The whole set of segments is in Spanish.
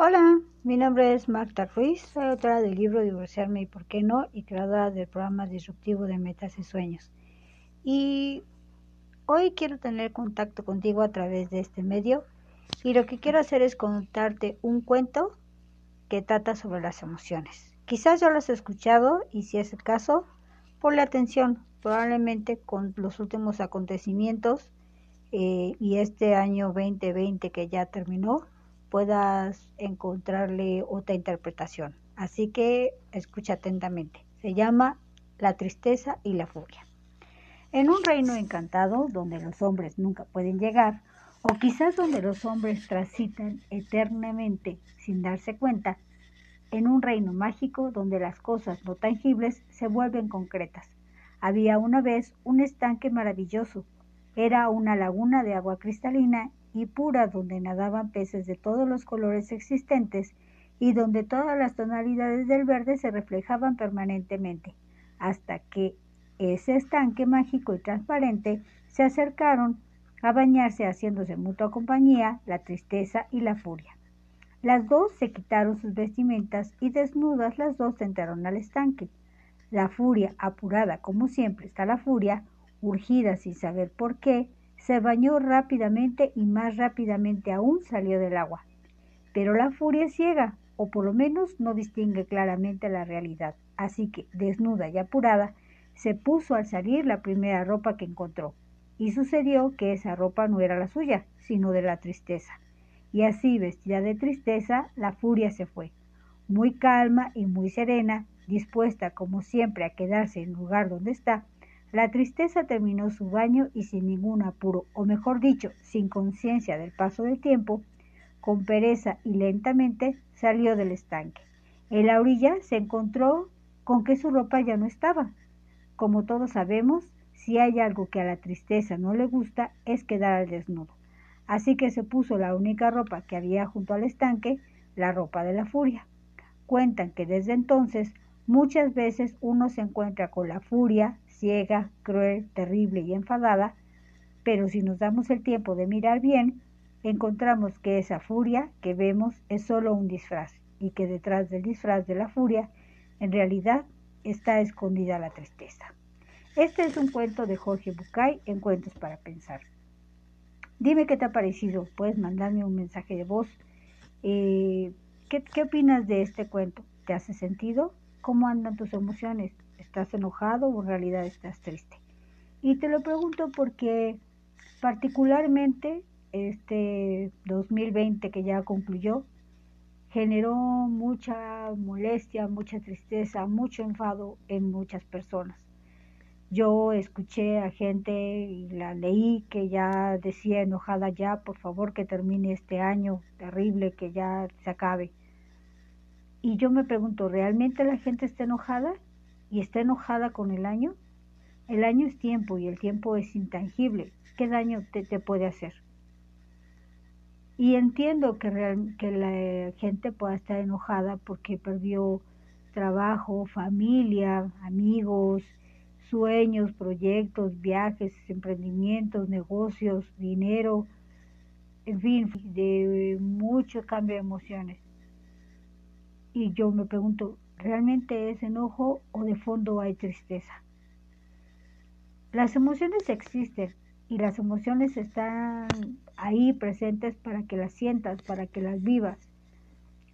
Hola, mi nombre es Marta Ruiz, soy autora del libro Divorciarme y por qué no y creadora del programa disruptivo de metas y sueños. Y hoy quiero tener contacto contigo a través de este medio y lo que quiero hacer es contarte un cuento que trata sobre las emociones. Quizás ya lo has escuchado y si es el caso, ponle atención, probablemente con los últimos acontecimientos eh, y este año 2020 que ya terminó, puedas encontrarle otra interpretación. Así que escucha atentamente. Se llama La tristeza y la furia. En un reino encantado donde los hombres nunca pueden llegar, o quizás donde los hombres transitan eternamente sin darse cuenta, en un reino mágico donde las cosas no tangibles se vuelven concretas. Había una vez un estanque maravilloso. Era una laguna de agua cristalina y pura donde nadaban peces de todos los colores existentes y donde todas las tonalidades del verde se reflejaban permanentemente, hasta que ese estanque mágico y transparente se acercaron a bañarse haciéndose mutua compañía la tristeza y la furia. Las dos se quitaron sus vestimentas y desnudas las dos entraron al estanque. La furia, apurada como siempre está la furia, urgida sin saber por qué, se bañó rápidamente y más rápidamente aún salió del agua. Pero la furia es ciega, o por lo menos no distingue claramente la realidad, así que, desnuda y apurada, se puso al salir la primera ropa que encontró, y sucedió que esa ropa no era la suya, sino de la tristeza. Y así, vestida de tristeza, la furia se fue, muy calma y muy serena, dispuesta como siempre a quedarse en el lugar donde está, la tristeza terminó su baño y sin ningún apuro, o mejor dicho, sin conciencia del paso del tiempo, con pereza y lentamente salió del estanque. En la orilla se encontró con que su ropa ya no estaba. Como todos sabemos, si hay algo que a la tristeza no le gusta es quedar al desnudo. Así que se puso la única ropa que había junto al estanque, la ropa de la furia. Cuentan que desde entonces muchas veces uno se encuentra con la furia, ciega, cruel, terrible y enfadada, pero si nos damos el tiempo de mirar bien, encontramos que esa furia que vemos es solo un disfraz y que detrás del disfraz de la furia en realidad está escondida la tristeza. Este es un cuento de Jorge Bucay en Cuentos para Pensar. Dime qué te ha parecido, puedes mandarme un mensaje de voz. Eh, ¿qué, ¿Qué opinas de este cuento? ¿Te hace sentido? ¿Cómo andan tus emociones? ¿Estás enojado o en realidad estás triste? Y te lo pregunto porque particularmente este 2020 que ya concluyó generó mucha molestia, mucha tristeza, mucho enfado en muchas personas. Yo escuché a gente y la leí que ya decía enojada ya, por favor que termine este año terrible, que ya se acabe. Y yo me pregunto, ¿realmente la gente está enojada? Y está enojada con el año, el año es tiempo y el tiempo es intangible. ¿Qué daño te, puede hacer? Y entiendo que, que la gente pueda estar enojada porque perdió trabajo, familia, amigos, sueños, proyectos, viajes, emprendimientos, negocios, dinero, en fin, de mucho cambio de emociones. Y yo me pregunto, ¿Realmente es enojo o de fondo hay tristeza? Las emociones existen y las emociones están ahí presentes para que las sientas, para que las vivas.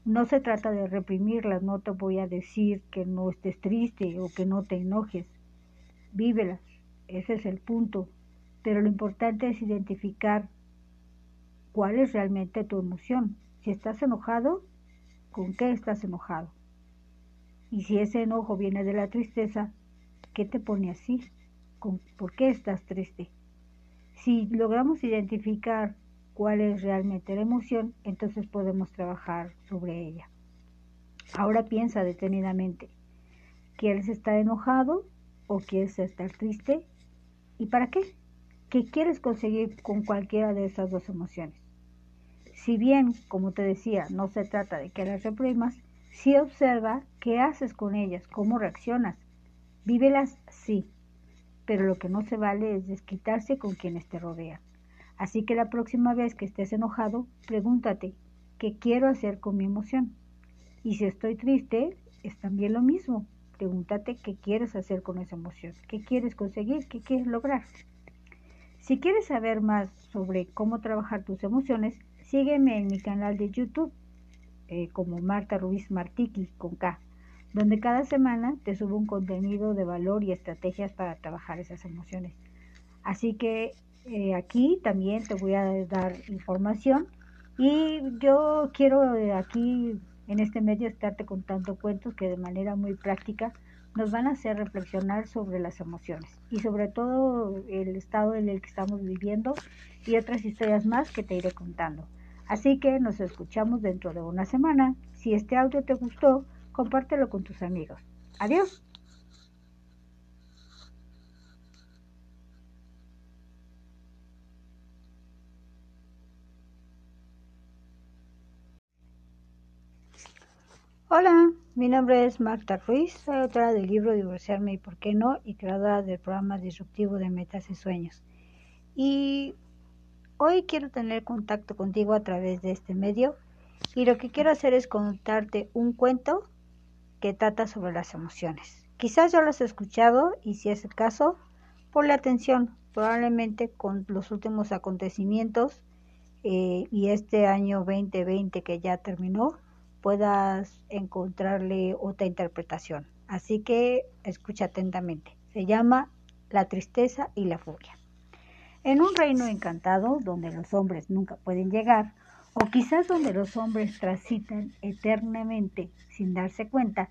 No se trata de reprimirlas, no te voy a decir que no estés triste o que no te enojes. Vívelas, ese es el punto. Pero lo importante es identificar cuál es realmente tu emoción. Si estás enojado, ¿con qué estás enojado? Y si ese enojo viene de la tristeza, ¿qué te pone así? ¿Por qué estás triste? Si logramos identificar cuál es realmente la emoción, entonces podemos trabajar sobre ella. Ahora piensa detenidamente, ¿quieres estar enojado o quieres estar triste? ¿Y para qué? ¿Qué quieres conseguir con cualquiera de esas dos emociones? Si bien, como te decía, no se trata de que las reprimas, Sí observa qué haces con ellas, cómo reaccionas. Vívelas, sí, pero lo que no se vale es desquitarse con quienes te rodean. Así que la próxima vez que estés enojado, pregúntate, qué quiero hacer con mi emoción. Y si estoy triste, es también lo mismo. Pregúntate qué quieres hacer con esa emoción, qué quieres conseguir, qué quieres lograr. Si quieres saber más sobre cómo trabajar tus emociones, sígueme en mi canal de YouTube eh, como Marta Ruiz Martiki con K, donde cada semana te subo un contenido de valor y estrategias para trabajar esas emociones. Así que eh, aquí también te voy a dar información y yo quiero eh, aquí en este medio estarte contando cuentos que de manera muy práctica nos van a hacer reflexionar sobre las emociones y sobre todo el estado en el que estamos viviendo y otras historias más que te iré contando. Así que nos escuchamos dentro de una semana. Si este audio te gustó, compártelo con tus amigos. Adiós. Hola, mi nombre es Marta Ruiz, soy autora del libro Divorciarme y por qué no y creadora del programa disruptivo de metas y sueños. Y hoy quiero tener contacto contigo a través de este medio y lo que quiero hacer es contarte un cuento que trata sobre las emociones. Quizás ya lo has escuchado y si es el caso, ponle atención, probablemente con los últimos acontecimientos eh, y este año 2020 que ya terminó, puedas encontrarle otra interpretación. Así que escucha atentamente. Se llama La tristeza y la furia. En un reino encantado donde los hombres nunca pueden llegar, o quizás donde los hombres transitan eternamente sin darse cuenta,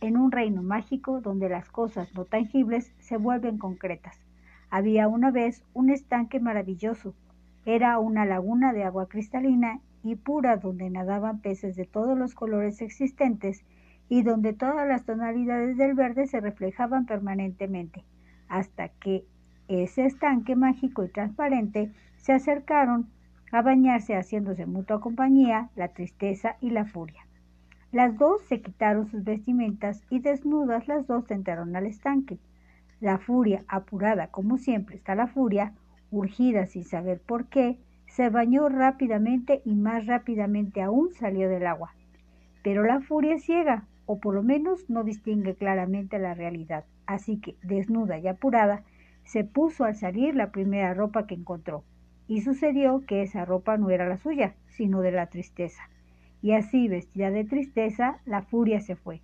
en un reino mágico donde las cosas no tangibles se vuelven concretas. Había una vez un estanque maravilloso. Era una laguna de agua cristalina y pura donde nadaban peces de todos los colores existentes y donde todas las tonalidades del verde se reflejaban permanentemente, hasta que ese estanque mágico y transparente se acercaron a bañarse haciéndose mutua compañía la tristeza y la furia. Las dos se quitaron sus vestimentas y desnudas las dos entraron al estanque. La furia, apurada como siempre está la furia, urgida sin saber por qué, se bañó rápidamente y más rápidamente aún salió del agua. Pero la furia ciega, o por lo menos no distingue claramente la realidad, así que, desnuda y apurada, se puso al salir la primera ropa que encontró, y sucedió que esa ropa no era la suya, sino de la tristeza. Y así, vestida de tristeza, la furia se fue,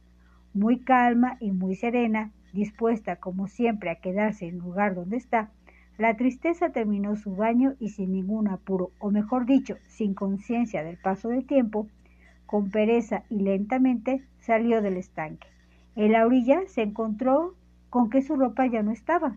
muy calma y muy serena, dispuesta como siempre a quedarse en el lugar donde está, la tristeza terminó su baño y sin ningún apuro, o mejor dicho, sin conciencia del paso del tiempo, con pereza y lentamente salió del estanque. En la orilla se encontró con que su ropa ya no estaba.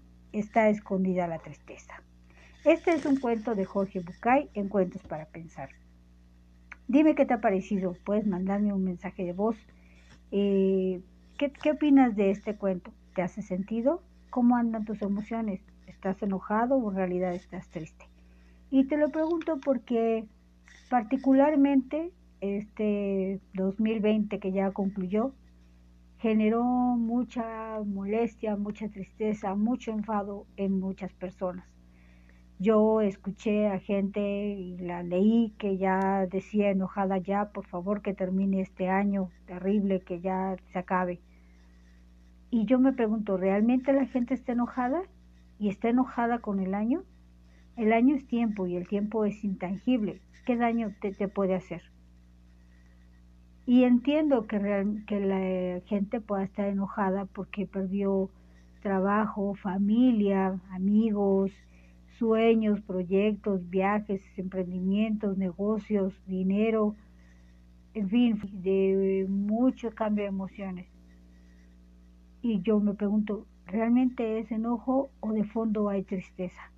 está escondida la tristeza. Este es un cuento de Jorge Bucay en Cuentos para Pensar. Dime qué te ha parecido, puedes mandarme un mensaje de voz. Eh, ¿qué, ¿Qué opinas de este cuento? ¿Te hace sentido? ¿Cómo andan tus emociones? ¿Estás enojado o en realidad estás triste? Y te lo pregunto porque particularmente este 2020 que ya concluyó generó mucha molestia, mucha tristeza, mucho enfado en muchas personas. Yo escuché a gente y la leí que ya decía enojada ya, por favor que termine este año terrible, que ya se acabe. Y yo me pregunto, ¿realmente la gente está enojada? y está enojada con el año, el año es tiempo y el tiempo es intangible. ¿Qué daño te, puede hacer? Y entiendo que, que la gente pueda estar enojada porque perdió trabajo, familia, amigos, sueños, proyectos, viajes, emprendimientos, negocios, dinero, en fin, de mucho cambio de emociones. Y yo me pregunto, ¿Realmente es enojo o de fondo hay tristeza?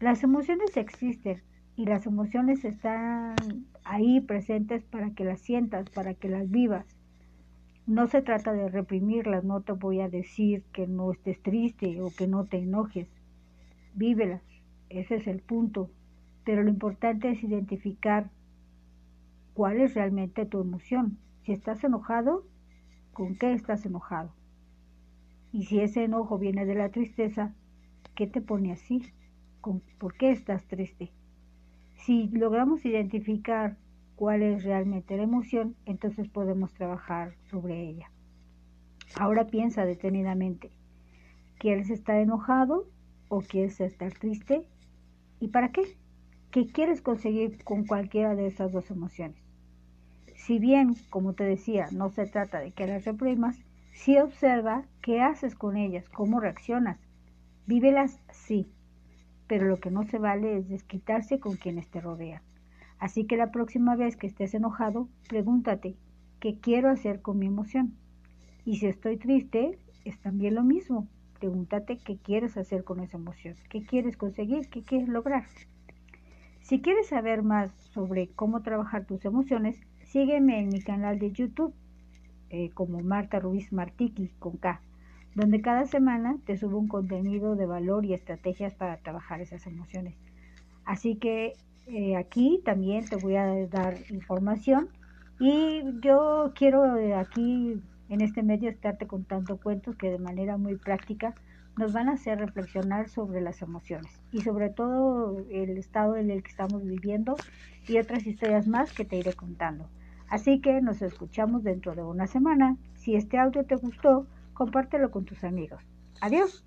Las emociones existen y las emociones están ahí presentes para que las sientas, para que las vivas. No se trata de reprimirlas, no te voy a decir que no estés triste o que no te enojes. Vívelas, ese es el punto. Pero lo importante es identificar cuál es realmente tu emoción. Si estás enojado, ¿con qué estás enojado? Y si ese enojo viene de la tristeza, ¿qué te pone así? ¿Por qué estás triste? Si logramos identificar cuál es realmente la emoción, entonces podemos trabajar sobre ella. Ahora piensa detenidamente, ¿quieres estar enojado o quieres estar triste? ¿Y para qué? ¿Qué quieres conseguir con cualquiera de esas dos emociones? Si bien, como te decía, no se trata de que las reprimas, sí observa qué haces con ellas, cómo reaccionas. Vívelas, sí, pero lo que no se vale es desquitarse con quienes te rodean. Así que la próxima vez que estés enojado, pregúntate, ¿qué quiero hacer con mi emoción? Y si estoy triste, es también lo mismo. Pregúntate qué quieres hacer con esa emoción, qué quieres conseguir, qué quieres lograr. Si quieres saber más sobre cómo trabajar tus emociones, sígueme en mi canal de YouTube eh, como Marta Ruiz Martiki con K donde cada semana te subo un contenido de valor y estrategias para trabajar esas emociones. Así que eh, aquí también te voy a dar información y yo quiero eh, aquí en este medio estarte contando cuentos que de manera muy práctica nos van a hacer reflexionar sobre las emociones y sobre todo el estado en el que estamos viviendo y otras historias más que te iré contando. Así que nos escuchamos dentro de una semana. Si este audio te gustó, compártelo con tus amigos. Adiós.